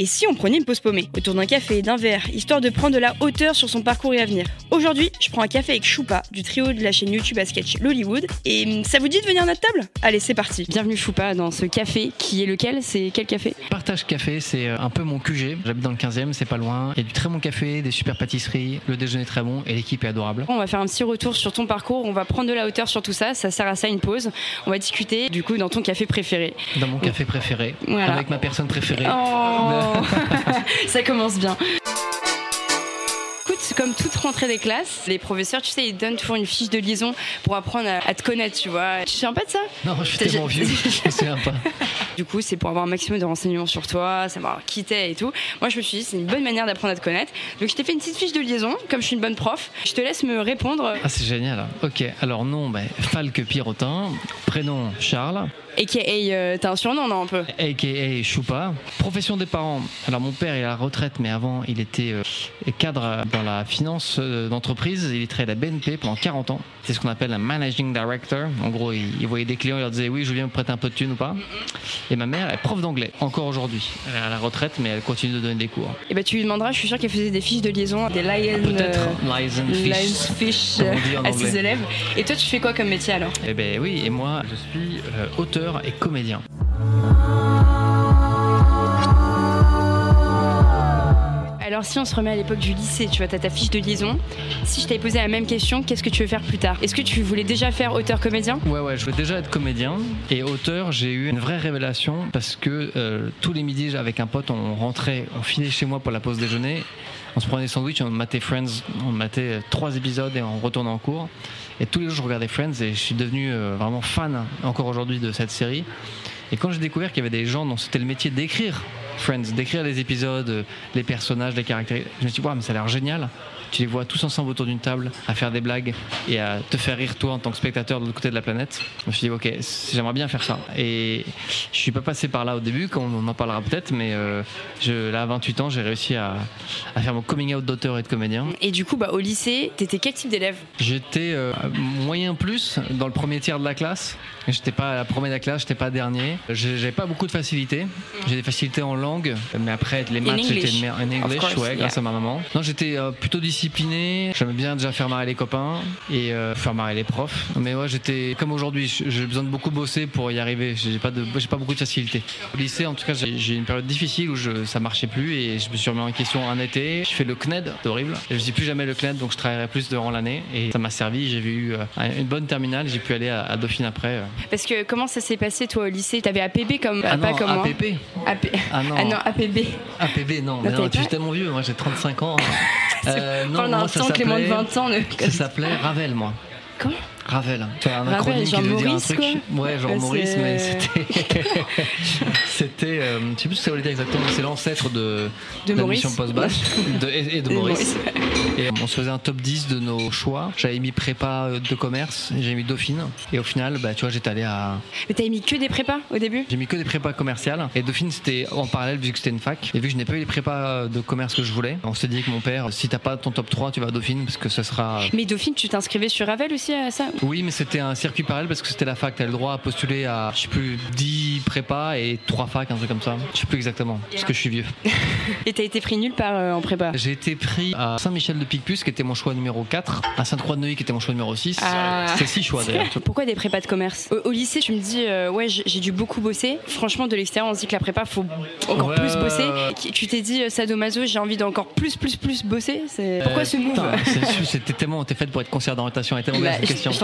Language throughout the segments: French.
Et si on prenait une pause paumée autour d'un café, d'un verre, histoire de prendre de la hauteur sur son parcours et avenir Aujourd'hui, je prends un café avec Choupa du trio de la chaîne YouTube à sketch Lollywood. Et hum, ça vous dit de venir à notre table? Allez, c'est parti. Bienvenue Choupa dans ce café qui est lequel? C'est quel café? Partage Café, c'est euh, un peu mon QG. J'habite dans le 15e, c'est pas loin. Il y a du très bon café, des super pâtisseries, le déjeuner est très bon et l'équipe est adorable. On va faire un petit retour sur ton parcours, on va prendre de la hauteur sur tout ça, ça sert à ça une pause. On va discuter du coup dans ton café préféré. Dans mon café préféré, Voilà. avec ma personne préférée. Oh Ça commence bien. Écoute, c'est comme toute rentrée des classes, les professeurs, tu sais, ils donnent toujours une fiche de liaison pour apprendre à, à te connaître, tu vois. Tu te souviens pas de ça? Non, je suis tellement vieux, je me souviens pas. Du coup, c'est pour avoir un maximum de renseignements sur toi, savoir qui t'es et tout. Moi, je me suis dit, c'est une bonne manière d'apprendre à te connaître. Donc, je t'ai fait une petite fiche de liaison, comme je suis une bonne prof. Je te laisse me répondre. Ah, c'est génial. Ok, alors nom, ben, Falque Pirotin. Prénom, Charles. AKA, euh, t'as un surnom, non, un peu a.k.a. Choupa. Profession des parents. Alors mon père est à la retraite, mais avant il était euh, cadre dans la finance euh, d'entreprise. Il travaillait à la BNP pendant 40 ans. C'est ce qu'on appelle un managing director. En gros, il, voyait des clients, il leur disait oui, je viens vous prêter un peu de thune ou pas. Et ma mère est prof d'anglais, encore aujourd'hui. Elle est à la retraite, mais elle continue de donner des cours. Et bah, tu lui demanderas, je suis sûre qu'elle faisait des fiches de liaison, des lion. Peut-être lies and fish. à ses élèves. Et toi, tu fais quoi comme métier alors? Eh ben oui, et moi je suis euh, et comédien. Alors si on se remet à l'époque du lycée, tu vois, t'as ta fiche de liaison. Si je t'avais posé la même question, qu'est-ce que tu veux faire plus tard? Est-ce que tu voulais déjà faire auteur-comédien Ouais, ouais, je voulais déjà être comédien et auteur. J'ai eu une vraie révélation parce que euh, tous les midis, avec un pote, on rentrait, on filait chez moi pour la pause déjeuner. On se prenait des sandwichs, on matait Friends, on matait euh, trois épisodes et on retournait en cours. Et tous les jours, je regardais Friends et je suis devenu euh, vraiment fan encore aujourd'hui de cette série. Et quand j'ai découvert qu'il y avait des gens dont c'était le métier d'écrire Friends, d'écrire les épisodes, euh, les personnages, les caractères, je me suis dit, waouh, mais ça a l'air génial. Tu les vois tous ensemble autour d'une table à faire des blagues et à te faire rire toi en tant que spectateur de l'autre côté de la planète. Je me suis dit, ok, j'aimerais bien faire ça. Et je suis pas passé par là au début, comme on en parlera peut-être, mais euh, je, là, à 28 ans, j'ai réussi à, à faire mon coming out d'auteur et de comédien. Et du coup, bah, au lycée, t'étais quel type d'élève? J'étais euh, moyen plus dans le premier tiers de la classe. J'étais pas la première de la classe, j'étais pas dernier. J'avais pas beaucoup de facilité. J'ai des facilités en langue, mais après les maths English. j'étais. En English, ouais, grâce yeah. à ma maman. Non, j'étais euh, plutôt discipliné. J'aimais bien déjà faire marrer les copains et euh, faire marrer les profs. Mais ouais, j'étais comme aujourd'hui. J'ai besoin de beaucoup bosser pour y arriver. J'ai pas de, j'ai pas beaucoup de facilité. Au lycée, en tout cas, j'ai eu une période difficile où je, ça marchait plus et je me suis remis en question un été. Je fais le CNED, c'est horrible. Et je dis plus jamais le CNED, donc je travaillerai plus durant l'année et ça m'a servi. J'ai eu euh, une bonne terminale. J'ai pu aller à, à Dauphine après. euh. Parce que comment ça s'est passé toi au lycée? T'avais APB comme Ah pas non, comme moi APP. AP- Ah non. Ah non, APB. APB, non, mais t'avais non, tu pas es tellement vieux, moi j'ai 35 ans. Euh, non, Pendant un moi, ça temps que les moins de s'appelait- 20 ans ne. Ça s'appelait Ravel, moi. Comment? Ravel. C'est un Ravel, acronyme qui veut dire un truc. quoi Ouais, genre Ouais, Maurice, mais c'était. c'était. euh, je sais plus ce que ça voulait dire exactement, c'est l'ancêtre de, De la Maurice. mission post-bac de- et, et de Et Maurice. Et on se faisait un top 10 de nos choix. J'avais mis prépa euh, de commerce, j'ai mis Dauphine. Et au final, bah, tu vois, j'étais allé à. Mais t'avais mis que des prépas au début? J'ai mis que des prépas commerciales. Et Dauphine, c'était en parallèle vu que c'était une fac. Et vu que je n'ai pas eu les prépas de commerce que je voulais, on s'est dit avec mon père, si t'as pas ton top 3, tu vas à Dauphine parce que ce sera. Mais Dauphine, tu t'inscrivais sur Ravel aussi à ça Oui, mais c'était un circuit parallèle parce que c'était la fac. T'as le droit à postuler à, je sais plus, 10 prépas et 3 facs, un truc comme ça. Je sais plus exactement, parce que je suis vieux. Et t'as été pris nulle part euh, en prépa J'ai été pris à Saint-Michel de Picpus, qui était mon choix numéro 4, à Sainte-Croix-de-Neuilly, qui était mon choix numéro 6. Ah. C'était 6 choix d'ailleurs. Pourquoi des prépas de commerce au, au lycée, tu me dis, euh, ouais, j'ai dû beaucoup bosser. Franchement, de l'extérieur, on se dit que la prépa, faut encore Ouais, plus bosser. Tu t'es dit, euh, sadomaso, j'ai envie d'encore plus, plus, plus bosser. C'est Pourquoi Euh, ce move C'était tellement, t'es faite pour être conseillère d'orientation, tellement Bah, je je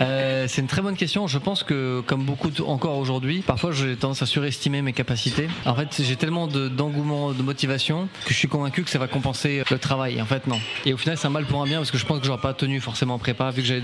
Euh, c'est une très bonne question. Je pense que, comme beaucoup encore aujourd'hui, parfois j'ai tendance à surestimer mes capacités. En fait, j'ai tellement de- d'engouement, de, motivation que je suis convaincu que ça va compenser le travail. En fait, non. Et au final, c'est un mal pour un bien parce que je pense que j'aurais pas tenu forcément en prépa vu que j'avais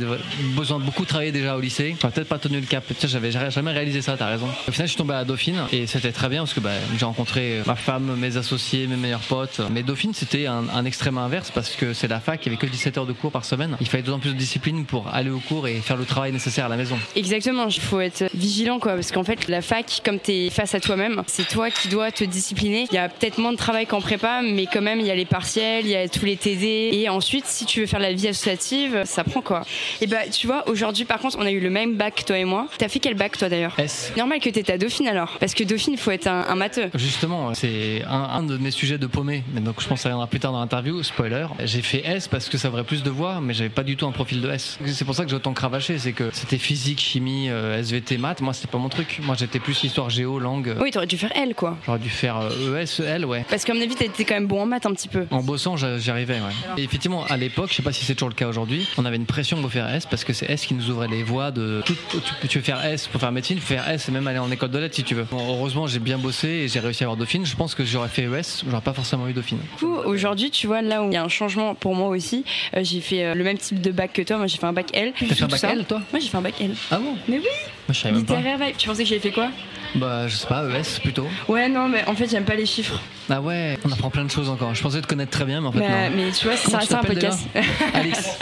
besoin de beaucoup travailler déjà au lycée. J'aurais peut-être pas tenu le cap. J'avais jamais réalisé ça. T'as raison. Au final, je suis tombé à Dauphine et c'était très bien parce que bah, j'ai rencontré ma femme, mes associés, mes meilleurs potes. Mais Dauphine, c'était un, un extrême inverse parce que c'est la fac. Il y avait que 17 heures de cours par semaine. Il fallait d'autant plus de discipline pour aller au cours et faire le travail nécessaire à la maison. Exactement, il faut être vigilant quoi, parce qu'en fait la fac, comme tu es face à toi-même, c'est toi qui dois te discipliner. Il y a peut-être moins de travail qu'en prépa, mais quand même il y a les partiels, il y a tous les TD, et ensuite si tu veux faire la vie associative, ça prend quoi. Et bah tu vois, aujourd'hui par contre on a eu le même bac toi et moi. T'as fait quel bac toi d'ailleurs S. Normal que t'étais à Dauphine alors, parce que Dauphine il faut être un, un matheux. Justement, c'est un, un de mes sujets de paumé, mais donc je pense que ça viendra plus tard dans l'interview. Spoiler, j'ai fait S parce que ça aurait plus de voix, mais j'avais pas du tout un profil de S. C'est pour ça que j'ai autant cravaché, c'est que c'était physique, chimie, euh, SVT, maths. Moi, c'était pas mon truc. Moi, j'étais plus histoire géo, langue. Oui, t'aurais dû faire L quoi. J'aurais dû faire euh, ES, L, ouais. Parce qu'à mon avis t'étais quand même bon en maths un petit peu. En bossant, j'y arrivais, ouais. Et effectivement, à l'époque, je sais pas si c'est toujours le cas aujourd'hui, on avait une pression pour faire S parce que c'est S qui nous ouvrait les voies de. tout- tu, tu veux faire S pour faire médecine, faire S et même aller en école de lettres si tu veux. Bon, heureusement, j'ai bien bossé et j'ai réussi à avoir Dauphine. Je pense que j'aurais fait ES, j'aurais pas forcément eu Dauphine. Du coup, aujourd'hui, tu vois, là où il y a un changement pour moi aussi, euh, j'ai fait le même type de bac que toi. Moi, j'ai fait un bac L. T'as fait un bac. L, toi Moi, j'ai fait un bac L. Ah bon Mais oui, Moi, je savais même pas. littéraire vibe. Tu pensais que j'avais fait quoi Bah, je sais pas, ES plutôt. Ouais, non, mais en fait, j'aime pas les chiffres. Ah ouais, on apprend plein de choses encore. Je pensais te connaître très bien, mais en fait, mais, non. mais tu vois, ça Comment reste tu un podcast. Alex.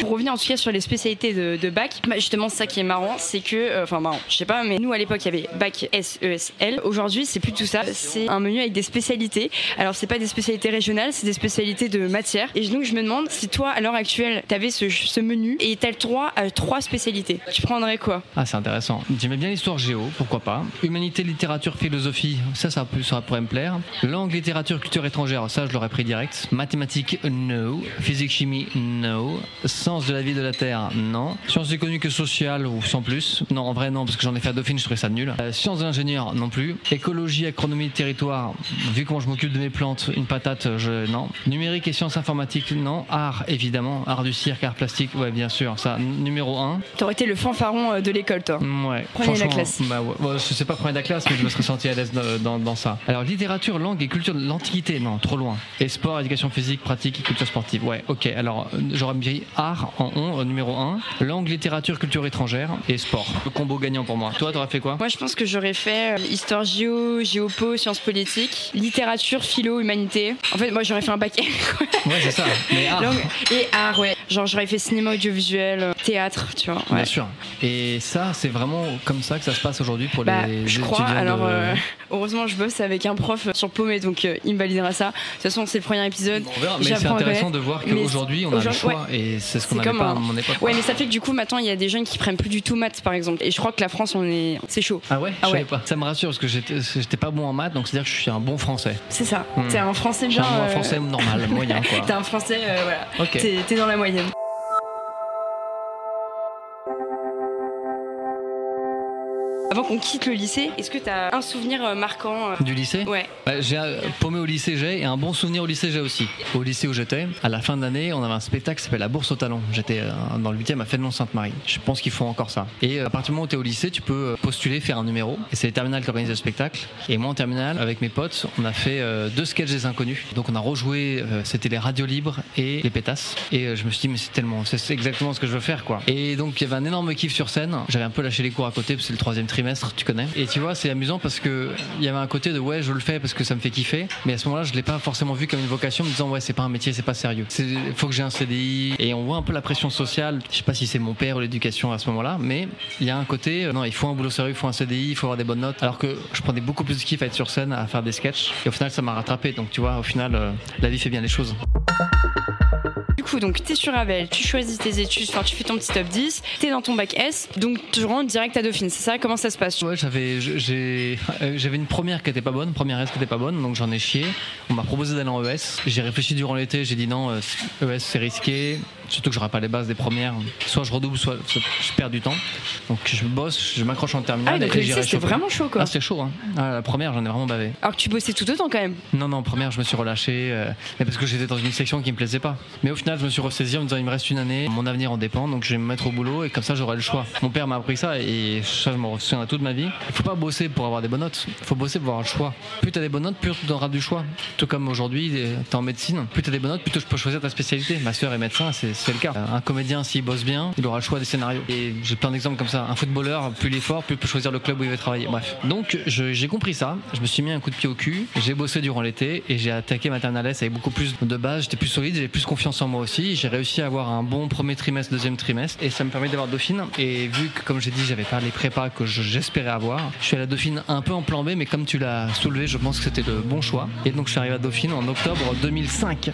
Pour revenir en tout cas sur les spécialités de, de bac, bah, justement, ça qui est marrant, c'est que, euh, enfin, marrant, je sais pas, mais nous à l'époque, il y avait bac S, E, S, L. Aujourd'hui, c'est plus tout ça. C'est un menu avec des spécialités. Alors, c'est pas des spécialités régionales, c'est des spécialités de matière. Et donc, je me demande si toi, à l'heure actuelle, t'avais ce, ce menu et t'as le droit à trois spécialités. Tu prendrais quoi? Ah, c'est intéressant. J'aimais bien l'histoire géo, pourquoi pas. Humanité, littérature, philosophie, ça, ça, peut- ça pourrait me plaire. Langue, littérature, culture étrangère, ça, je l'aurais pris direct. Mathématiques, no. Physique, chimie, no. Sciences de la vie de la Terre, non. Sciences économiques et sociales, ou sans plus. Non, en vrai, non, parce que j'en ai fait à Dauphine, je trouvais ça nul. Euh, sciences de l'ingénieur, non plus. Écologie, agronomie, territoire, vu comment je m'occupe de mes plantes, une patate, je, non. Numérique et sciences informatiques, non. Art, évidemment. Art du cirque, art plastique, ouais, bien sûr. Ça, numéro 1. T'aurais été le fanfaron euh, de l'école, toi. Ouais, de la franchement, classe. Bah ouais, ouais, je sais pas premier de la classe, mais je me serais senti à l'aise dans, dans- dans ça. Alors littérature, langue et culture de l'Antiquité, non, trop loin. Et sport, éducation physique, pratique et culture sportive. Ouais, ok. Alors euh, j'aurais mis art en on, euh, numéro 1. Langue, littérature, culture étrangère et sport. Le combo gagnant pour moi. Toi, t'aurais fait quoi? Moi, je pense que j'aurais fait euh, histoire géo, géopo, sciences politiques, littérature, philo, humanité. En fait, moi, j'aurais fait un bac. Ouais, c'est ça. Mais art. Langue et art, ouais. Genre, j'aurais fait cinéma audiovisuel, euh, théâtre, tu vois. Bien sûr. Et ça, c'est vraiment comme ça que ça se passe aujourd'hui pour Bah, je crois. Alors, de- euh, heureusement, je bosse avec un prof sur Paumé, donc euh, il me validera ça. De toute façon, c'est le premier épisode. On verra, mais c'est intéressant de voir qu'aujourd'hui, on a le choix et c'est ce qu'on n'avait pas à mon époque. Ouais, mais ça fait que du coup, maintenant, il y a des jeunes qui prennent plus du tout maths, par exemple. Et je crois que la France, on est, c'est chaud. Ah ouais, Ah Je savais ouais. pas. Ça me rassure parce que j'étais pas bon en maths, donc c'est-à-dire que je suis un bon français. C'est ça. Hmm. T'es un français bien. un euh, français normal, moyen quoi. T'es un français, euh, voilà. T'es dans la moyenne. Avant qu'on quitte le lycée, est-ce que t'as un souvenir euh, marquant euh, Du lycée? Ouais. Bah, J'ai un- paumé au lycée j'ai et un bon souvenir au lycée j'ai aussi. Au lycée où j'étais, à la fin de l'année, on avait un spectacle qui s'appelle la Bourse au Talent. J'étais euh, dans le 8e à Fénelon-Sainte-Marie. Je pense qu'ils font encore ça. Et euh, à partir du moment où tu es au lycée, tu peux euh, postuler, faire un numéro. Et c'est les terminales qui organisent le spectacle. Et moi en terminale, avec mes potes, on a fait euh, deux sketchs des inconnus. Donc on a rejoué, euh, c'était les radios libres et les pétasses. Et euh, je me suis dit, mais c'est tellement, c'est c'est exactement ce que je veux faire quoi. Et donc il y avait un énorme kiff sur scène. J'avais un peu lâché les cours à côté parce que c'est le troisième trimestre, tu connais. Et tu vois, c'est amusant parce que il y avait un côté de ouais, je le fais parce que ça me fait kiffer. Mais à ce moment-là, je l'ai pas forcément vu comme une vocation, me disant ouais, c'est pas un métier, c'est pas sérieux. Il faut que j'ai un CDI. Et on voit un peu la pression sociale. Je sais pas si c'est mon père ou l'éducation à ce moment-là, mais il y a un côté euh, non, il faut un boulot sérieux, il faut un CDI, il faut avoir des bonnes notes. Alors que je prenais beaucoup plus de kiff à être sur scène, à faire des sketchs. Et au final, ça m'a rattrapé. Donc tu vois, au final, euh, la vie fait bien les choses. Coup, donc t'es sur Ravel, tu choisis tes études, tu fais ton petit top 10, t'es dans ton bac S, donc tu rentres direct à Dauphine. C'est ça? Comment ça se passe? Ouais, j'avais j'ai euh, j'avais une première qui était pas bonne, première S qui était pas bonne, donc j'en ai chié. On m'a proposé d'aller en ES. J'ai réfléchi durant l'été, j'ai dit non, euh, ES c'est risqué, surtout que j'aurais pas les bases des premières. Soit je redouble, soit, soit je perds du temps. Donc je bosse, je m'accroche en terminale. Ah, donc et le c'était vraiment chaud quoi. Ah, c'était chaud, hein. Ah, la première, j'en ai vraiment bavé. Alors que tu bossais tout autant quand même. Non, non, première, je me suis relâché, euh, mais parce que j'étais dans une section qui me plaisait pas. Mais au final, je me suis ressaisi en me disant, il me reste une année, mon avenir en dépend, donc je vais me mettre au boulot et comme ça, j'aurai le choix. Mon père m'a appris ça et ça, je m'en souviendrai toute ma vie. Il faut pas bosser pour avoir des bonnes notes, il faut bosser pour avoir le choix. Plus t'as des bonnes notes, plus tu auras du choix. Tout comme aujourd'hui, t'es en médecine, plus t'as des bonnes notes, plus tu peux choisir ta spécialité. Ma soeur est médecin, c'est c'est le cas. Un comédien, s'il bosse bien, il aura le choix des scénarios. Et j'ai plein d'exemples comme ça. Un footballeur, plus il est fort, plus il peut choisir le club où il veut travailler. Bref. Donc, j'ai compris ça. Je me suis mis un coup de pied au cul. J'ai bossé durant l'été et j'ai attaqué Maternales avec beaucoup plus de base. J'étais plus solide, j'avais plus confiance en moi aussi. J'ai réussi à avoir un bon premier trimestre, deuxième trimestre. Et ça me permet d'avoir Dauphine. Et vu que, comme j'ai dit, j'avais pas les prépas que j'espérais avoir, je suis à la Dauphine un peu en plan B, mais comme tu l'as soulevé, je pense que c'était le bon choix. Et donc, je suis arrivé à Dauphine en octobre 2005.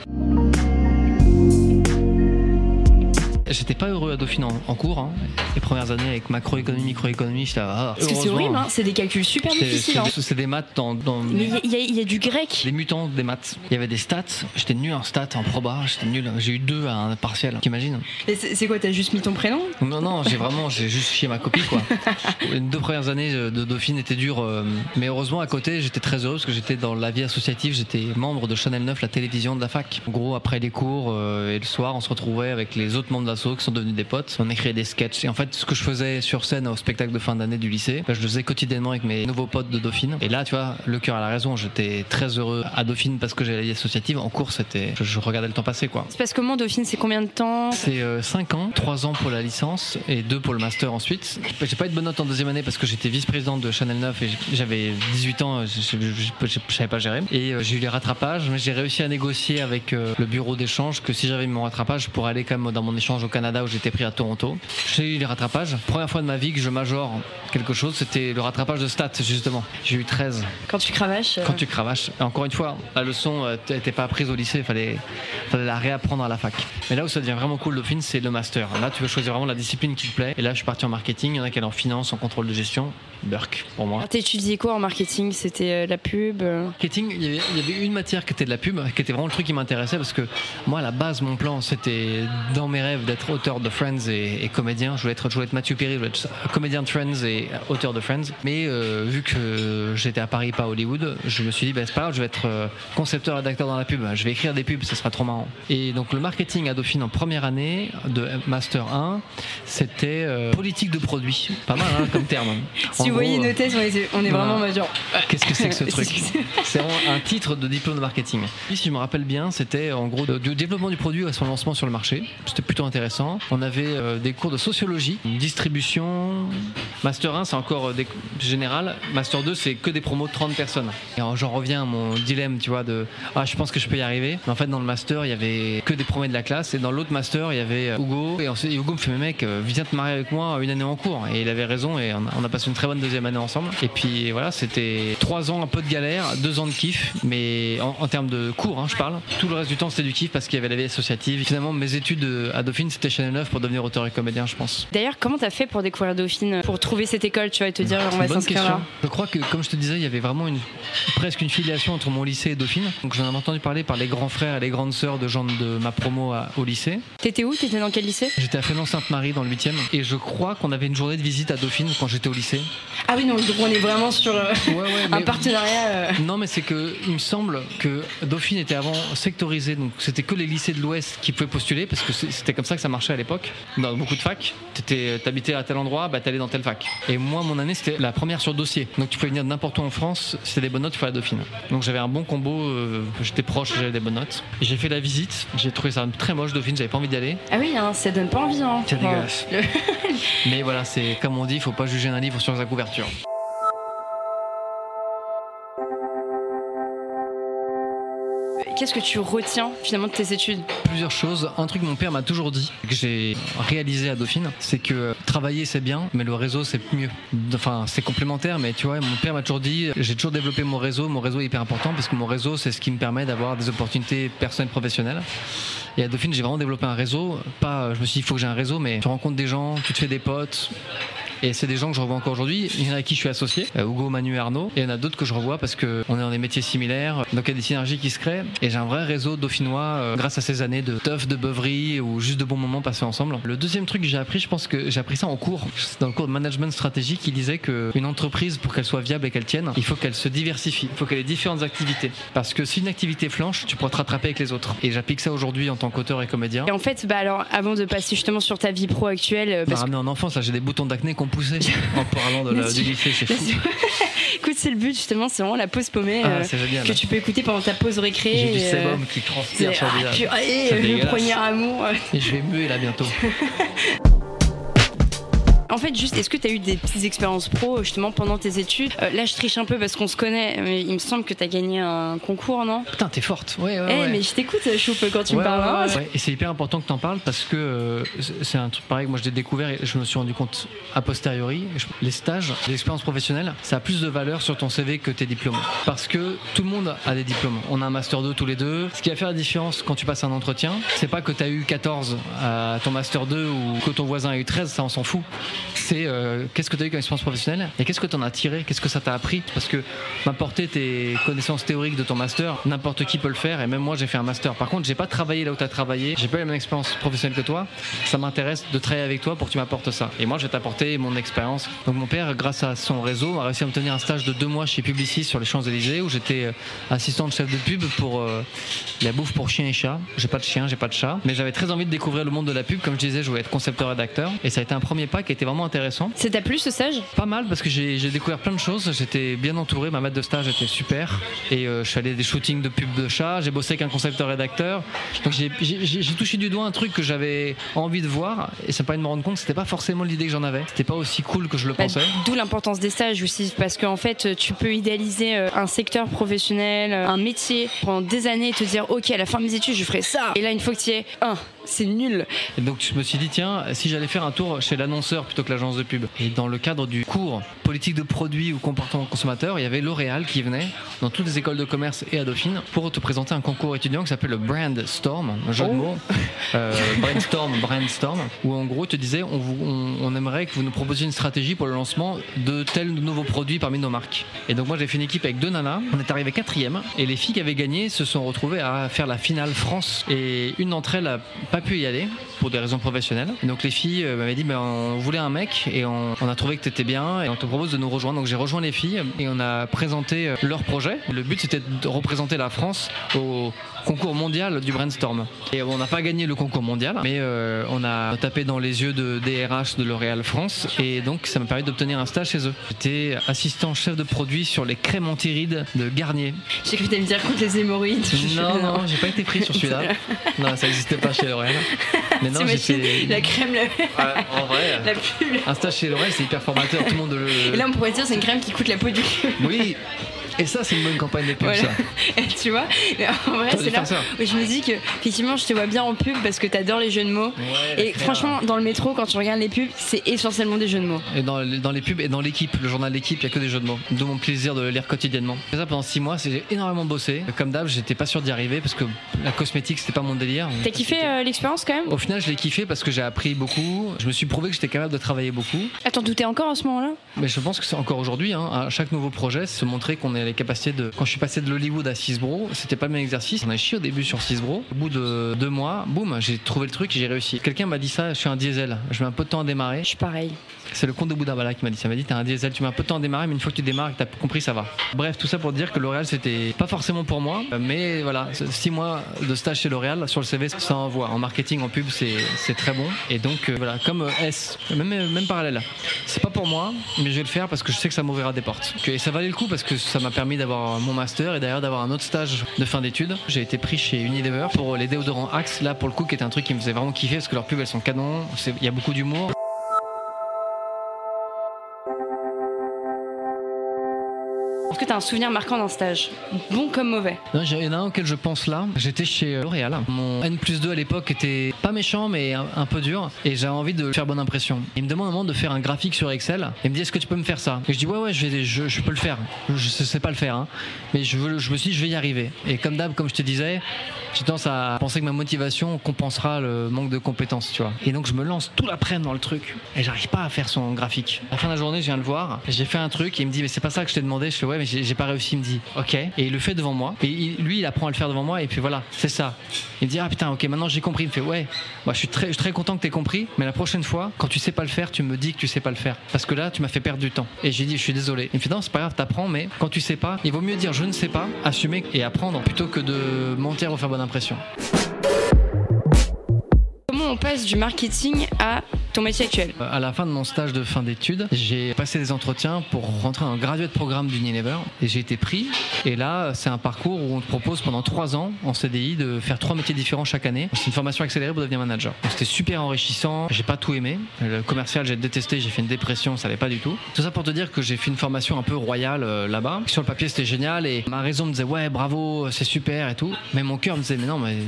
J'étais pas heureux à Dauphine en, cours. Hein. Les premières années avec macroéconomie, microéconomie, j'étais ah, Parce que c'est horrible, hein. c'est des calculs super difficiles. C'est hein. des maths dans. Mais il y, a du grec. Des mutants, des maths. Il y avait des stats. J'étais nul en stats, en proba. J'étais nul. J'ai eu deux à un partiel. T'imagines? C'est quoi T'as juste mis ton prénom? Non, non, j'ai vraiment, j'ai juste chié ma copie quoi. Les deux premières années de Dauphine étaient dures, euh, mais heureusement à côté, j'étais très heureux parce que j'étais dans la vie associative. J'étais membre de Chanel 9, la télévision de la fac. En gros, après les cours euh, et le soir, on se retrouvait avec les autres membres de qui sont devenus des potes. On écrivait des sketchs. Et en fait, ce que je faisais sur scène au spectacle de fin d'année du lycée, bah, je le faisais quotidiennement avec mes nouveaux potes de Dauphine. Et là, tu vois, le cœur a la raison. J'étais très heureux à Dauphine parce que j'ai la vie associative. En cours, c'était, je, regardais le temps passer, quoi. C'est parce que comment Dauphine, c'est combien de temps C'est 5 euh, ans, 3 ans pour la licence et 2 pour le master ensuite. J'ai pas eu de bonne note en deuxième année parce que j'étais vice-président de Chanel 9 et j'avais 18 ans, je, je, savais pas gérer. Et euh, j'ai eu les rattrapages, mais j'ai réussi à négocier avec euh, le bureau d'échange que si j'avais mon rattrapage, je pourrais aller quand même dans mon échange au Canada où j'étais pris à Toronto. J'ai eu les rattrapages. Première fois de ma vie que je majore quelque chose, c'était le rattrapage de stats, justement. J'ai eu 13. Quand tu cravaches Quand tu cravaches. encore une fois, la leçon n'était pas apprise au lycée, il fallait, fallait, la réapprendre à la fac. Mais là où ça devient vraiment cool, Dauphine, c'est le master. Là, tu veux choisir vraiment la discipline qui te plaît. Et là, je suis parti en marketing. Il y en a qui allaient en finance, en contrôle de gestion. Burk pour moi. T'as étudié quoi en marketing? C'était la pub Marketing, il y, avait, une matière qui était de la pub, qui était vraiment le truc qui m'intéressait parce que moi, à la base, mon plan, c'était dans mes rêves d'être auteur de Friends et, comédien. Je voulais être, je voulais être Mathieu Perry, je voulais être comédien de Friends et auteur de Friends. Mais euh, vu que j'étais à Paris, pas à Hollywood, je me suis dit, bah, c'est pas grave, je vais être euh, concepteur et d'acteur dans la pub. Je vais écrire des pubs, ça sera trop marrant. Et donc, le marketing à Dauphine en première année de Master 1, c'était euh, politique de produit. Pas mal hein, comme terme. si vous voyez nos thèses, on est, vraiment majeur. Qu'est-ce que c'est que ce truc C'est un titre de diplôme de marketing. Et si je me rappelle bien, c'était en gros du développement du produit à son lancement sur le marché. C'était plutôt intéressant. On avait des cours de sociologie, distribution. Master 1, c'est encore des... général. Master 2, c'est que des promos de 30 personnes. Et j'en reviens à mon dilemme, tu vois, de ah, je pense que je peux y arriver. Mais en fait, dans le master, il y avait que des promos de la classe. Et dans l'autre master, il y avait euh, Hugo. Et Hugo me fait, mais mec, euh, viens te marier avec moi une année en cours. Et il avait raison. Et on a passé une très bonne deuxième année ensemble. Et puis voilà, c'était trois ans un peu de galère, deux ans de kiff. Mais en, termes de cours, hein, je parle. Tout le reste du temps, c'était du kiff parce qu'il y avait la vie associative. Finalement, mes études à Dauphine, c'était Chanel 9 pour devenir auteur et comédien, je pense. D'ailleurs, comment t'as fait pour découvrir Dauphine, pour trouver cette école, tu vois, et te dire on va s'inscrire là Je crois que, comme je te disais, il y avait vraiment une, presque une filiation entre mon lycée et Dauphine. Donc j'en ai entendu parler par les grands frères et les grandes sœurs de gens de ma promo au lycée. T'étais où? T'étais dans quel lycée? J'étais à Fénon-Sainte-Marie dans le 8 e Et je crois qu'on avait une journée de visite à Dauphine quand j'étais au lycée. Ah oui, non, on est vraiment sur euh, un partenariat. Euh. Non, mais c'est que il me semble que Dauphine était avant sectorisé, donc c'était que les lycées de l'Ouest qui pouvaient postuler parce que c'était comme ça que ça marchait à l'époque. Dans beaucoup de facs, t'habitais à tel endroit, bah t'allais dans telle fac. Et moi, mon année, c'était la première sur dossier. Donc tu pouvais venir n'importe où en France, c'était des bonnes notes, il fallait la Dauphine. Donc j'avais un bon combo, euh, j'étais proche, j'avais des bonnes notes. J'ai fait la visite, j'ai trouvé ça très moche Dauphine, j'avais pas envie d'y aller. Ah oui, hein, ça donne pas envie. Hein. C'est dégueulasse. Mais voilà, c'est comme on dit, il faut pas juger un livre sur sa couverture. Qu'est-ce que tu retiens finalement de tes études Plusieurs choses. Un truc que mon père m'a toujours dit, que j'ai réalisé à Dauphine, c'est que travailler c'est bien, mais le réseau c'est mieux. Enfin, c'est complémentaire, mais tu vois, mon père m'a toujours dit, j'ai toujours développé mon réseau. Mon réseau est hyper important parce que mon réseau c'est ce qui me permet d'avoir des opportunités personnelles professionnelles. Et à Dauphine, j'ai vraiment développé un réseau. Pas, je me suis dit, il faut que j'ai un réseau, mais tu rencontres des gens, tu te fais des potes, et c'est des gens que je revois encore aujourd'hui. Il y en a qui je suis associé, euh, Hugo, Manu et Arnaud. Et il y en a d'autres que je revois parce qu'on est dans des métiers similaires. Donc il y a des synergies qui se créent. Et j'ai un vrai réseau dauphinois euh, grâce à ces années de teuf, de beuverie ou juste de bons moments passés ensemble. Le deuxième truc que j'ai appris, je pense que j'ai appris ça en cours. Dans le cours de management stratégique, il disait qu'une entreprise, pour qu'elle soit viable et qu'elle tienne, il faut qu'elle se diversifie. Il faut qu'elle ait différentes activités. Parce que si une activité flanche, tu pourras te rattraper avec les autres. Et j'applique ça aujourd'hui en tant qu'auteur et comédien. Et en fait, bah alors, avant de passer justement sur ta vie pro actuelle. Euh, parce que... en enfance, là, j'ai des boutons d'acné complets poussé en parlant de la, du lycée, c'est fou. Écoute, c'est le but justement, c'est vraiment la pause paumée Ah, euh, que tu peux écouter pendant ta pause récré. J'ai du euh, sébum qui transpire sur le ah, visage. purée, C'est le premier amour. Et je vais muer là bientôt. En fait, juste, est-ce que tu as eu des petites expériences pro justement pendant tes études Euh, Là, je triche un peu parce qu'on se connaît, mais il me semble que tu as gagné un concours, non? Putain, t'es forte. Ouais, ouais, Eh, ouais. mais je t'écoute, Choupe, quand tu Ouais, me parles. ouais, hein. ouais. Et c'est hyper important que tu en parles parce que euh, c'est- un truc pareil que moi je l'ai découvert et je me suis rendu compte a posteriori. Les stages, les expériences professionnelles, ça a plus de valeur sur ton CV que tes diplômes. Parce que tout le monde a des diplômes. On a un master 2 tous les deux. Ce qui va faire la différence quand tu passes un entretien, c'est pas que tu as eu 14 à ton master 2 ou que ton voisin a eu 13, ça on s'en fout. C'est euh, qu'est-ce que tu as eu comme expérience professionnelle et qu'est-ce que tu en as tiré, qu'est-ce que ça t'a appris? Parce que m'apporter tes connaissances théoriques de ton master, n'importe qui peut le faire et même moi j'ai fait un master. Par contre, j'ai pas travaillé là où tu as travaillé, j'ai pas la même expérience professionnelle que toi. Ça m'intéresse de travailler avec toi pour que tu m'apportes ça. Et moi, je vais t'apporter mon expérience. Donc mon père, grâce à son réseau, a réussi à me tenir un stage de deux mois chez Publicis sur les Champs-Élysées où j'étais euh, assistant de chef de pub pour euh, la bouffe pour chiens et chats. J'ai pas de chien, j'ai pas de chat, mais j'avais très envie de découvrir le monde de la pub. Comme je disais, je voulais être concepteur rédacteur et ça a été un premier pas qui a été vraiment intéressant. C'est t'a plu ce stage? Pas mal parce que j'ai découvert plein de choses. J'étais bien entouré. Ma maître de stage était super. Et euh, je suis allé à des shootings de pubs de chats. J'ai bossé avec un concepteur rédacteur. Donc j'ai- touché du doigt un truc que j'avais envie de voir. Et ça m'a permis de me rendre compte que c'était pas forcément l'idée que j'en avais. C'était pas aussi cool que je le Bah, pensais. D'où l'importance des stages aussi, parce qu'en fait, tu peux idéaliser euh, un secteur professionnel, euh, un métier pendant des années et te dire, ok, à la fin de mes études, je ferai ça. Et là, une fois que tu y es, un, c'est nul. Et donc je me suis dit, tiens, si j'allais faire un tour chez l'annonceur plutôt que l'agence de pub. Et dans le cadre du cours politique de produits ou comportement consommateur, il y avait L'Oréal qui venait dans toutes les écoles de commerce et à Dauphine pour te présenter un concours étudiant qui s'appelle le Brand Storm, un jeu de Oh. mots. Euh, brainstorm, brainstorm, où en gros te disait, on, vous- on, on aimerait que vous nous proposiez une stratégie pour le lancement de tels nouveaux produits parmi nos marques. Et donc moi j'ai fait une équipe avec deux nanas, on est arrivé quatrième, et les filles qui avaient gagné se sont retrouvées à faire la finale France. Et une d'entre elles a pas pu y aller pour des raisons professionnelles. Donc les filles euh, m'avaient dit, ben, on voulait un mec et on, on a trouvé que tu étais bien et on te propose de nous rejoindre. Donc j'ai rejoint les filles et on a présenté euh, leur projet. Le but c'était de représenter la France au concours mondial du brainstorm. Et on n'a pas gagné le concours mondial, mais euh, on a tapé dans les yeux de DRH de L'Oréal France et donc ça m'a permis d'obtenir un stage chez eux. J'étais assistant chef de produit sur les crèmes anti-rides de Garnier. J'ai cru que t'allais me dire contre les hémorroïdes. Non, non, j'ai pas été pris sur celui-là. Non, ça n'existait pas chez L'Oréal. Mais non, j'ai fait. la crème, la, Ouais, en vrai, la pub. un stage chez L'Oréal, c'est hyper formateur. Tout le monde Et le. là, on pourrait dire c'est une crème qui coûte la peau du cul. Oui. Et ça, c'est une bonne campagne de pub, Voilà. ça. Et tu vois, en vrai, c'est là où je me dis que, effectivement, je te vois bien en pub parce que t'adores les jeux de mots. Ouais, Et franchement, dans le métro, quand tu regardes les pubs, c'est essentiellement des jeux de mots. Et dans, les- dans les pubs et dans l'équipe, le journal L'équipe, il n'y a que des jeux de mots. D'où mon plaisir de le lire quotidiennement. Fait ça pendant 6 mois, j'ai énormément bossé. Comme d'hab, j'étais pas sûr d'y arriver parce que la cosmétique, c'était pas mon délire. T'as kiffé euh, l'expérience quand même? Au final, je l'ai kiffé parce que j'ai appris beaucoup. Je me suis prouvé que j'étais capable de travailler beaucoup. T'en doutais encore à ce moment-là? Mais je pense que c'est encore aujourd'hui, hein, à chaque nouveau projet, se montrer qu'on a les capacités de. Quand je suis passé de l'Hollywood à Cisbro, c'était pas le même exercice. On a chié au début sur Cisbro. Au bout de deux mois, boum, j'ai trouvé le truc et j'ai réussi. Quelqu'un m'a dit ça, je suis un diesel. Je mets un peu de temps à démarrer. Je suis pareil. C'est le comte de Boudabala qui m'a dit ça. M'a dit T'as un diesel, tu mets un peu de temps à démarrer, mais une fois que tu démarres et que t'as compris, ça va. Bref, tout ça pour dire que L'Oréal, c'était pas forcément pour moi, mais voilà, six mois de stage chez L'Oréal sur le CV, ça envoie. En marketing, en pub, c'est très bon. Et donc, euh, voilà, comme euh, S, même, même parallèle. C'est pas pour moi, mais je vais le faire parce que je sais que ça m'ouvrira des portes. Et ça valait le coup parce que ça m'a permis d'avoir mon master et d'ailleurs d'avoir un autre stage de fin d'études. J'ai été pris chez Unilever pour les déodorants Axe, là pour le coup, qui était un truc qui me faisait vraiment kiffer parce que leurs pubs, elles sont canon. Il y a beaucoup d'humour. Est-ce que t'as un souvenir marquant d'un stage Bon comme mauvais? Il y en a un auquel je pense là. J'étais chez euh, L'Oréal. Mon N plus 2 à l'époque était pas méchant, mais un, peu dur. Et j'avais envie de faire bonne impression. Il me demande un moment de faire un graphique sur Excel. Il me dit Est-ce que tu peux me faire ça? Et je dis Ouais, ouais, je, vais, je, je peux le faire. Je sais, sais pas le faire. hein. Mais je, je me suis dit Je vais y arriver. Et comme d'hab, comme je te disais, j'ai tendance à penser que ma motivation compensera le manque de compétences, tu vois. Et donc je me lance tout l'après-midi dans le truc. Et j'arrive pas à faire son graphique. À la fin de la journée, je viens le voir. J'ai fait un truc et il me dit Mais c'est pas ça que je t'ai demandé. Je fais Ouais, mais j'ai pas réussi. Il me dit Ok. Et il le fait devant moi. Et lui, il apprend à le faire devant moi. Et puis voilà, c'est ça. Il me dit Ah putain, ok, maintenant j'ai compris. Il me fait Ouais, moi je suis très, très content que t'aies compris. Mais la prochaine fois, quand tu sais pas le faire, tu me dis que tu sais pas le faire. Parce que là, tu m'as fait perdre du temps. Et j'ai dit Je suis désolé. Il me fait Non, c'est pas grave, t'apprends. Mais quand tu sais pas, il vaut mieux dire Je ne sais pas, assumer et apprendre plutôt que de mentir ou faire bonne impression. On passe du marketing à ton métier actuel À la fin de mon stage de fin d'études, j'ai passé des entretiens pour rentrer dans le graduate programme d'Unilever et j'ai été pris. Et là, c'est un parcours où on te propose pendant trois ans en CDI de faire trois métiers différents chaque année. C'est une formation accélérée pour devenir manager. C'était super enrichissant. J'ai pas tout aimé. Le commercial, j'ai détesté. J'ai fait une dépression. Ça allait pas du tout. Tout ça pour te dire que j'ai fait une formation un peu royale euh, là-bas. Sur le papier, c'était génial et ma raison me disait ouais, bravo, c'est super et tout. Mais mon cœur me disait mais non, mais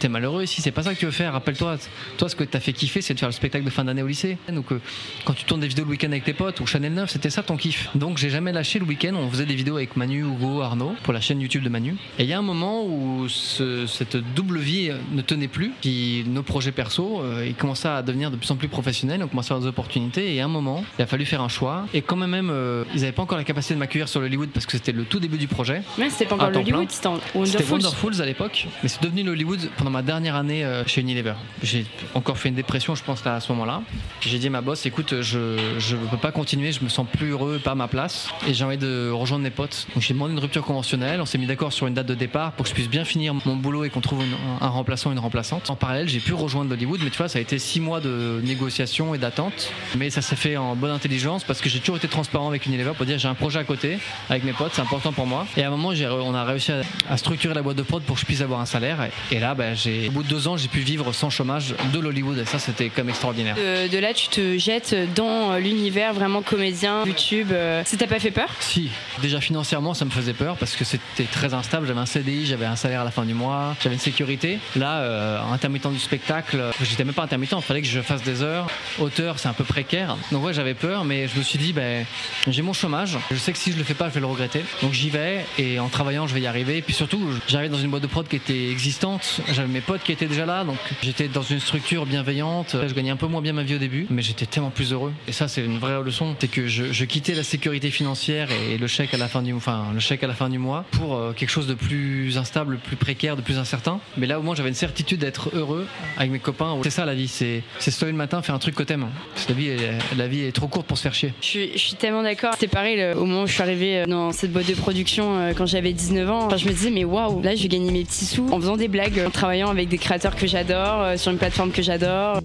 t'es malheureux ici, c'est pas ça que tu veux faire. Rappelle-toi, toi, ce que t'as fait kiffer, c'est de faire le spectacle de fin d'année au lycée. Donc, euh, quand tu tournes des vidéos le week-end avec tes potes ou Chanel 9, c'était ça ton kiff. Donc, j'ai jamais lâché le week-end. On faisait des vidéos avec Manu, Hugo, Arnaud pour la chaîne YouTube de Manu. Et il y a un moment où cette double vie ne tenait plus. Puis nos projets perso, euh, ils commençaient à devenir de plus en plus professionnels. On commençait à avoir des opportunités. Et à un moment, il a fallu faire un choix. Et quand même, euh, ils n'avaient pas encore la capacité de m'accueillir sur l'Hollywood parce que c'était le tout début du projet. Mais c'était pas encore l'Hollywood, c'était Wonderfuls. Wonderfuls à l'époque. Mais c'est devenu l'Hollywood pendant ma dernière année euh, chez Unilever. J'ai encore fait une dépression, je pense, à ce moment-là. J'ai dit à ma boss, écoute, je ne peux pas continuer, je me sens plus heureux, pas à ma place, et j'ai envie de rejoindre mes potes. Donc j'ai demandé une rupture conventionnelle, on s'est mis d'accord sur une date de départ pour que je puisse bien finir mon boulot et qu'on trouve un remplaçant, une remplaçante. En parallèle, j'ai pu rejoindre Hollywood, mais tu vois, ça a été six mois de négociations et d'attente. Mais ça s'est fait en bonne intelligence parce que j'ai toujours été transparent avec Unilever pour dire j'ai un projet à côté avec mes potes, c'est important pour moi. Et à un moment, on a réussi à, structurer la boîte de prod pour que je puisse avoir un salaire. Et, là, au bout de deux ans, j'ai pu vivre sans chômage de l'Hollywood et ça c'était comme extraordinaire. De, là tu te jettes dans l'univers vraiment comédien, YouTube. Euh, ça t'a pas fait peur? Si, déjà financièrement ça me faisait peur parce que c'était très instable. J'avais un CDI, j'avais un salaire à la fin du mois, j'avais une sécurité. Là, euh, intermittent du spectacle, j'étais même pas intermittent, il fallait que je fasse des heures. Auteur, c'est un peu précaire. Donc ouais, j'avais peur, mais je me suis dit, ben, j'ai mon chômage. Je sais que si je le fais pas, je vais le regretter. Donc j'y vais et en travaillant, je vais y arriver. Et puis surtout, j'arrive dans une boîte de prod qui était existante. J'avais mes potes qui étaient déjà là, donc J'étais dans une structure bienveillante. Je gagnais un peu moins bien ma vie au début, mais j'étais tellement plus heureux. Et ça, c'est une vraie leçon. C'est que je, quittais la sécurité financière et le chèque à la fin du, enfin, le chèque à la fin du mois pour euh, quelque chose de plus instable, plus précaire, de plus incertain. Mais là, au moins, j'avais une certitude d'être heureux avec mes copains. C'est ça la vie. C'est se lever le matin, faire un truc que t'aimes. La vie, est, la vie est trop courte pour se faire chier. Je suis, tellement d'accord. C'était pareil au moment où je suis arrivée euh, dans cette boîte de production euh, quand j'avais 19 ans. je me disais, mais waouh, là, je vais gagner mes petits sous en faisant des blagues, en travaillant avec des créateurs que j'adore euh, sur une plateforme que j'adore.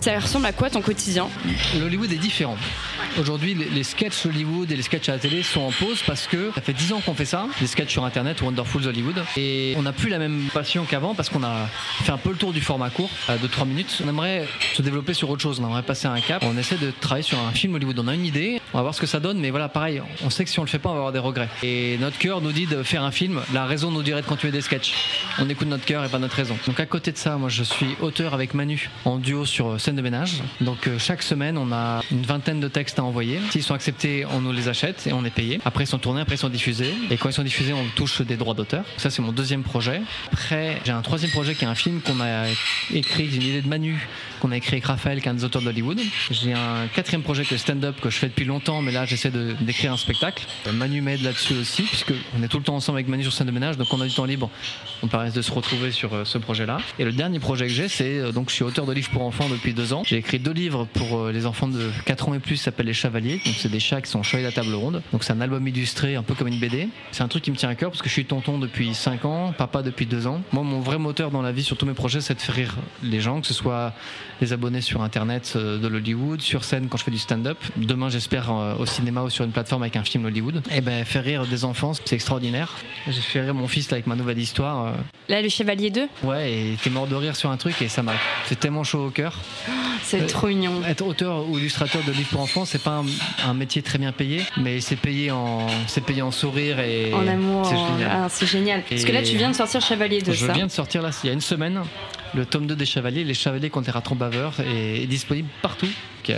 Ça ressemble à quoi ton quotidien? L'Hollywood est différent. Aujourd'hui, les, sketchs Hollywood et les sketchs à la télé sont en pause parce que ça fait 10 ans qu'on fait ça, les sketchs sur internet, Wonderful Hollywood, et on n'a plus la même passion qu'avant parce qu'on a fait un peu le tour du format court euh, de 3 minutes. On aimerait se développer sur autre chose, on aimerait passer un cap. On essaie de travailler sur un film Hollywood. On a une idée, on va voir ce que ça donne, mais voilà, pareil, on sait que si on le fait pas, on va avoir des regrets. Et notre cœur nous dit de faire un film, la raison nous dirait de continuer des sketchs. On écoute notre cœur et pas notre raison. Donc à côté de ça, moi je suis auteur avec Manu en duo sur scène de ménage. Donc euh, chaque semaine, on a une vingtaine de textes à envoyer. S'ils sont acceptés, on nous les achète et on est payé. Après, ils sont tournés, après, ils sont diffusés. Et quand ils sont diffusés, on touche des droits d'auteur. Ça, c'est mon deuxième projet. Après, j'ai un troisième projet qui est un film qu'on a écrit, une idée de Manu, qu'on a écrit avec Raphaël, qui est un des auteurs d'Hollywood. J'ai un quatrième projet que stand-up que je fais depuis longtemps, mais là, j'essaie d'écrire un spectacle. Manu m'aide là-dessus aussi, puisque on est tout le temps ensemble avec Manu sur scène de ménage, donc on a du temps libre. On paraît de se retrouver sur euh, ce projet-là. Et le dernier projet que j'ai, c'est euh, donc je suis auteur de livres pour enfants depuis deux ans. J'ai écrit deux livres pour euh, les enfants de 4 ans et plus, s'appelle Les Chevaliers. Donc c'est des chats qui sont de la table ronde. Donc c'est un album illustré, un peu comme une BD. C'est un truc qui me tient à cœur parce que je suis tonton depuis 5 ans, papa depuis 2 ans. Moi, mon vrai moteur dans la vie sur tous mes projets, c'est de faire rire les gens, que ce soit les abonnés sur internet euh, de l'Hollywood, sur scène quand je fais du stand-up. Demain, j'espère euh, au cinéma ou sur une plateforme avec un film Hollywood. Et eh ben, faire rire des enfants, c'est extraordinaire. J'ai fait rire mon fils avec ma nouvelle histoire. Euh. Là, le Chevalier 2 Ouais, et t'es mort de rire sur un truc et ça m'a fait tellement chaud au cœur. C'est trop mignon. Être auteur ou illustrateur de livres pour enfants, c'est pas un, métier très bien payé, mais c'est payé en, c'est payé en sourire et en amour. C'est génial. Ah, c'est génial. Parce que là, tu viens de sortir Chevalier 2 Je viens de sortir là, il y a une semaine le tome 2 des Chevaliers, Les Chevaliers contre les ratons est disponible partout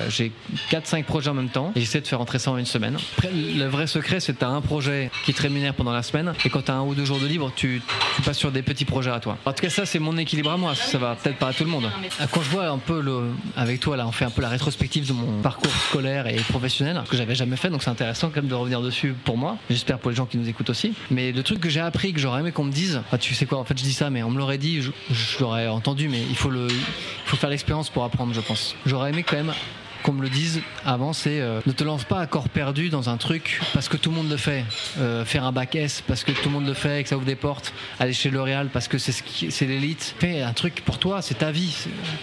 j'ai 4-5 projets en même temps et j'essaie de faire rentrer ça en une semaine. Après, le vrai secret, c'est que tu as un projet qui te rémunère pendant la semaine et quand tu as un ou deux jours de libre, tu, passes sur des petits projets à toi. En tout cas, ça, c'est mon équilibre à moi. Ça va peut-être pas à tout le monde. Quand je vois un peu le, avec toi, là, on fait un peu la rétrospective de mon parcours scolaire et professionnel que j'avais jamais fait, donc c'est intéressant quand même de revenir dessus pour moi. J'espère pour les gens qui nous écoutent aussi. Mais le truc que j'ai appris, que j'aurais aimé qu'on me dise, ah, tu sais quoi, en fait, je dis ça, mais on me l'aurait dit, je, je l'aurais entendu, mais il faut, le, il faut faire l'expérience pour apprendre, je pense. J'aurais aimé quand même qu'on me le dise avant, c'est euh, ne te lance pas à corps perdu dans un truc parce que tout le monde le fait. Euh, faire un bac S parce que tout le monde le fait et que ça ouvre des portes. Aller chez L'Oréal parce que c'est ce l'élite. Fais un truc pour toi, c'est ta vie.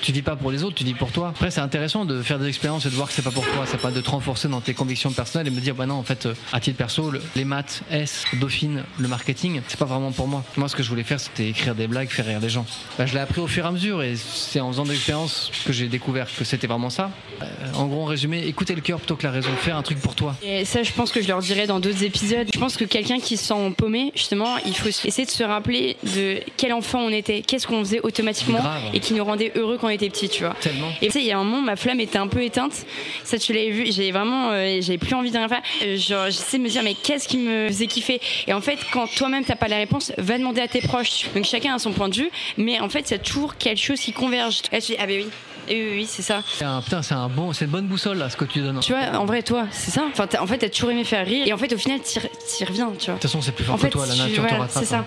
Tu vis pas pour les autres, tu vis pour toi. Après, c'est intéressant de faire des expériences et de voir que c'est pas pour toi. C'est pas de te renforcer dans tes convictions personnelles et me dire, bah non, en fait, euh, à titre perso, le- les maths, S, Dauphine, le marketing, c'est pas vraiment pour moi. Moi, ce que je voulais faire, c'était écrire des blagues, faire rire les gens. Bah, je l'ai appris au fur et à mesure et c'est en faisant des expériences que j'ai découvert que c'était vraiment ça. Euh, en gros, en résumé, écouter le cœur plutôt que la raison. Faire un truc pour toi. Et ça, je pense que je leur dirai dans d'autres épisodes. Je pense que quelqu'un qui se sent paumé, justement, il faut essayer de se rappeler de quel enfant on était, qu'est-ce qu'on faisait automatiquement et qui nous rendait heureux quand on était petit, tu vois. Tellement. Et tu sais, il y a un moment, ma flamme était un peu éteinte. Ça, tu l'avais vu. J'ai vraiment, euh, j'avais plus envie de rien faire. Euh, Genre, j'essaie de me dire, mais qu'est-ce qui me faisait kiffer? Et en fait, quand toi-même t'as pas la réponse, va demander à tes proches. Donc chacun a son point de vue, mais en fait, il y a toujours quelque chose qui converge. Là, dis, ah ben oui. Oui, oui, oui, c'est ça. Un- putain, c'est un bon, c'est une bonne boussole là, ce que tu donnes. De Tu vois, en vrai, toi, c'est ça. Enfin, en fait, t'as toujours aimé faire rire. Et en fait, au final, t'y reviens, tu vois. toute façon, c'est plus fort En fait, que toi, la tu- nature te rattrape. c'est ça. hein.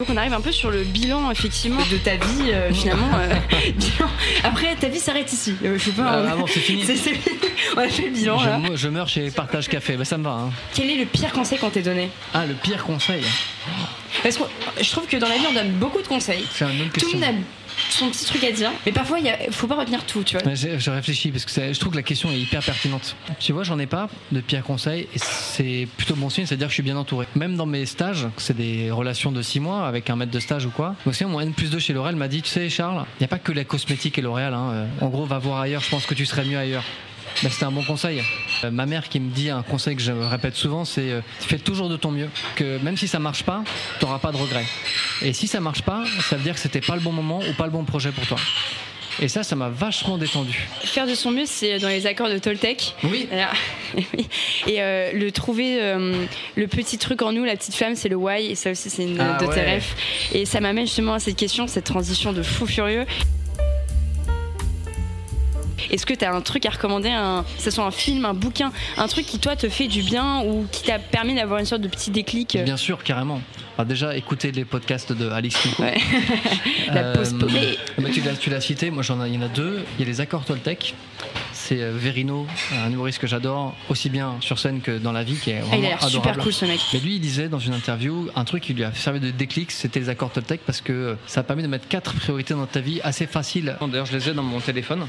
Donc on arrive un peu sur le bilan effectivement de ta vie euh, finalement. euh, bilan. Après ta vie s'arrête ici. Euh, je sais pas. Euh, ah bon, c'est fini. fini. On a fait le bilan là. Je, je meurs chez Partage Café, bah, ça me va. hein. Quel est le pire conseil qu'on t'ait donné? Ah, le pire conseil, Parce que je trouve que dans la vie on donne beaucoup de conseils. c'est une autre Tout le question. monde a son petit truc à dire, mais parfois il faut pas retenir tout, tu vois. Je, réfléchis parce que je trouve que la question est hyper pertinente. Tu vois, j'en ai pas de pire conseil et c'est plutôt bon signe, c'est-à-dire que je suis bien entouré. Même dans mes stages, c'est des relations de 6 mois avec un maître de stage ou quoi. Aussi, mon N plus 2 chez L'Oréal m'a dit Tu sais, Charles, il n'y a pas que la cosmétique et L'Oréal. hein, En gros, va voir ailleurs, je pense que tu serais mieux ailleurs. Bah, c'était un bon conseil. Euh, ma mère qui me dit un conseil que je répète souvent, c'est euh, fais toujours de ton mieux. Que même si ça marche pas, tu n'auras pas de regrets. Et si ça marche pas, ça veut dire que c'était pas le bon moment ou pas le bon projet pour toi. Et ça, ça m'a vachement détendu. Faire de son mieux, c'est dans les accords de Toltec. Oui. Voilà. Et euh, le trouver, euh, le petit truc en nous, la petite flamme, c'est le why. Et ça aussi, c'est une Ah de tes rêves. Et ça m'amène justement à cette question, cette transition de fou furieux. Est-ce que tu as un truc à recommander, un, que ce soit un film, un bouquin, un truc qui toi te fait du bien ou qui t'a permis d'avoir une sorte de petit déclic euh, Bien sûr, carrément. Alors déjà, écoutez les podcasts de Alex Kiko. Ouais. La pause paumée. bah, tu l'as- cité, moi j'en ai, il y en a deux. Il y a les accords Toltec. C'est euh, Verino, un humoriste que j'adore, aussi bien sur scène que dans la vie, qui est Ah, vraiment il a l'air super adorable. cool ce mec. Mais lui, il disait dans une interview un truc qui lui a servi de déclic, c'était les accords Toltec parce que ça a permis de mettre quatre priorités dans ta vie assez faciles. D'ailleurs, je les ai dans mon téléphone.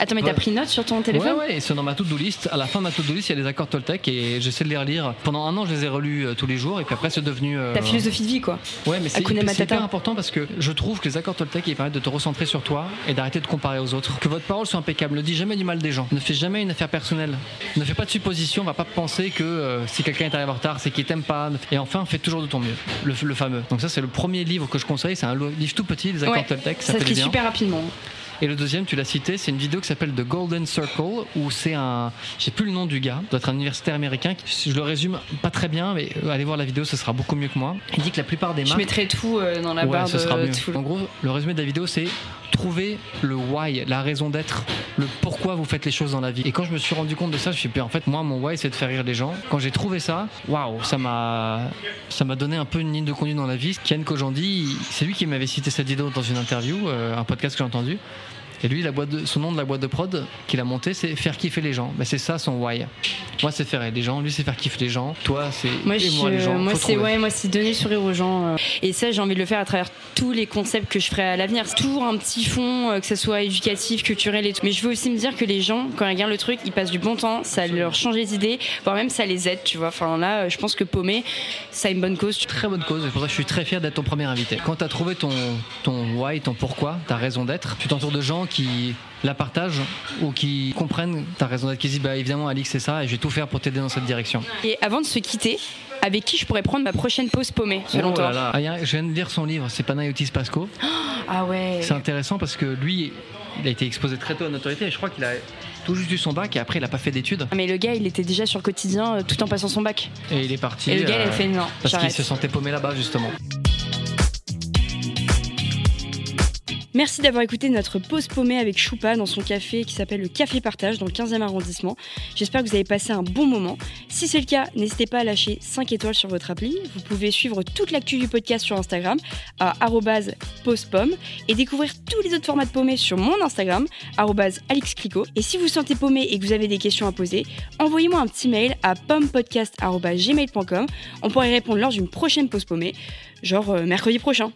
Attends, mais t'as pris note sur ton téléphone Ouais, ouais, et c'est dans ma to-do list. À la fin de ma to-do list, il y a les accords Toltec et j'essaie de les relire. Pendant un an, je les ai relus euh, tous les jours et puis après, c'est devenu. euh, Ta philosophie de vie quoi. Ouais, mais c'est Hakuna c'est Matata. hyper important parce que je trouve que les accords Toltec ils permettent de te recentrer sur toi et d'arrêter de comparer aux autres. Que votre parole soit impeccable. Ne dis jamais du mal des gens. Ne fais jamais une affaire personnelle. Ne fais pas de supposition. Va pas penser que euh, si quelqu'un est arrivé en retard, c'est qu'il t'aime pas. Et enfin, fais toujours de ton mieux. Le, le fameux. Donc ça, c'est le premier livre que je conseille. C'est un lo- livre tout petit, les accords Ouais, Toltec. Ça Ça, se fait lit bien. super rapidement. Et le deuxième, tu l'as cité, c'est une vidéo qui s'appelle The Golden Circle, où c'est un. Je sais plus le nom du gars, doit être un universitaire américain. Je le résume pas très bien, mais euh, allez voir la vidéo, ce sera beaucoup mieux que moi. Il dit que la plupart des Je marques. mettrai tout euh, dans la Ouais, barre ce de sera mieux. En gros, le résumé de la vidéo, c'est trouver le why, la raison d'être, le pourquoi vous faites les choses dans la vie. Et quand je me suis rendu compte de ça, je me suis dit, en fait, moi, mon why, c'est de faire rire les gens. Quand j'ai trouvé ça, waouh, ça m'a, ça m'a donné un peu une ligne de conduite dans la vie. Ken Kojandi, c'est lui qui m'avait cité cette vidéo dans une interview, euh, un podcast que j'ai entendu. Et lui, la boîte de- son nom de la boîte de prod qu'il a monté, c'est faire kiffer les gens. Ben, c'est ça son why. Moi, c'est faire les gens. Lui, c'est faire kiffer les gens. Toi, c'est Moi, et je- moi les gens. moi c'est trouver. ouais, moi c'est donner le sourire aux gens. euh. Et ça, j'ai envie de le faire à travers tous les concepts que je ferai à l'avenir. C'est toujours un petit fond, euh, que ce soit éducatif, culturel et tout. Mais je veux aussi me dire que les gens, quand ils regardent le truc, ils passent du bon temps, ça leur change les idées, voire même ça les aide, tu vois. Enfin là, euh, je pense que Paumé, ça a une bonne cause. Très bonne cause, et pour ça que je suis très fier d'être ton premier invité. Quand tu as trouvé ton, ton why, ton pourquoi, ta raison d'être, tu t'entoures de gens qui la partagent ou qui comprennent ta raison d'être, qui se disent bah évidemment Alix c'est ça et je vais tout faire pour t'aider dans cette direction. Et avant de se quitter, avec qui je pourrais prendre ma prochaine pause Paumé, selon Oh toi là là. Ah, y a- je viens de lire son livre, c'est Panayotis Pasco. Ah ouais. C'est intéressant parce que lui, il a été exposé très tôt à notoriété et je crois qu'il a tout juste eu son bac et après il a pas fait d'études Ah, Mais le gars, il était déjà sur le quotidien euh, tout en passant son bac. et il est parti. Et le gars, il euh, a fait non, parce qu'il se sentait paumé là-bas justement. Merci d'avoir écouté notre pause paumée avec Choupa dans son café qui s'appelle le Café Partage dans le 15e arrondissement. J'espère que vous avez passé un bon moment. Si c'est le cas, n'hésitez pas à lâcher 5 étoiles sur votre appli. Vous pouvez suivre toute l'actu du podcast sur Instagram à pausepomme et découvrir tous les autres formats de paumés sur mon Instagram alexclico. Et si vous sentez paumé et que vous avez des questions à poser, envoyez-moi un petit mail à pommepodcast.gmail.com. On pourrait y répondre lors d'une prochaine pause paumée, genre euh, mercredi prochain.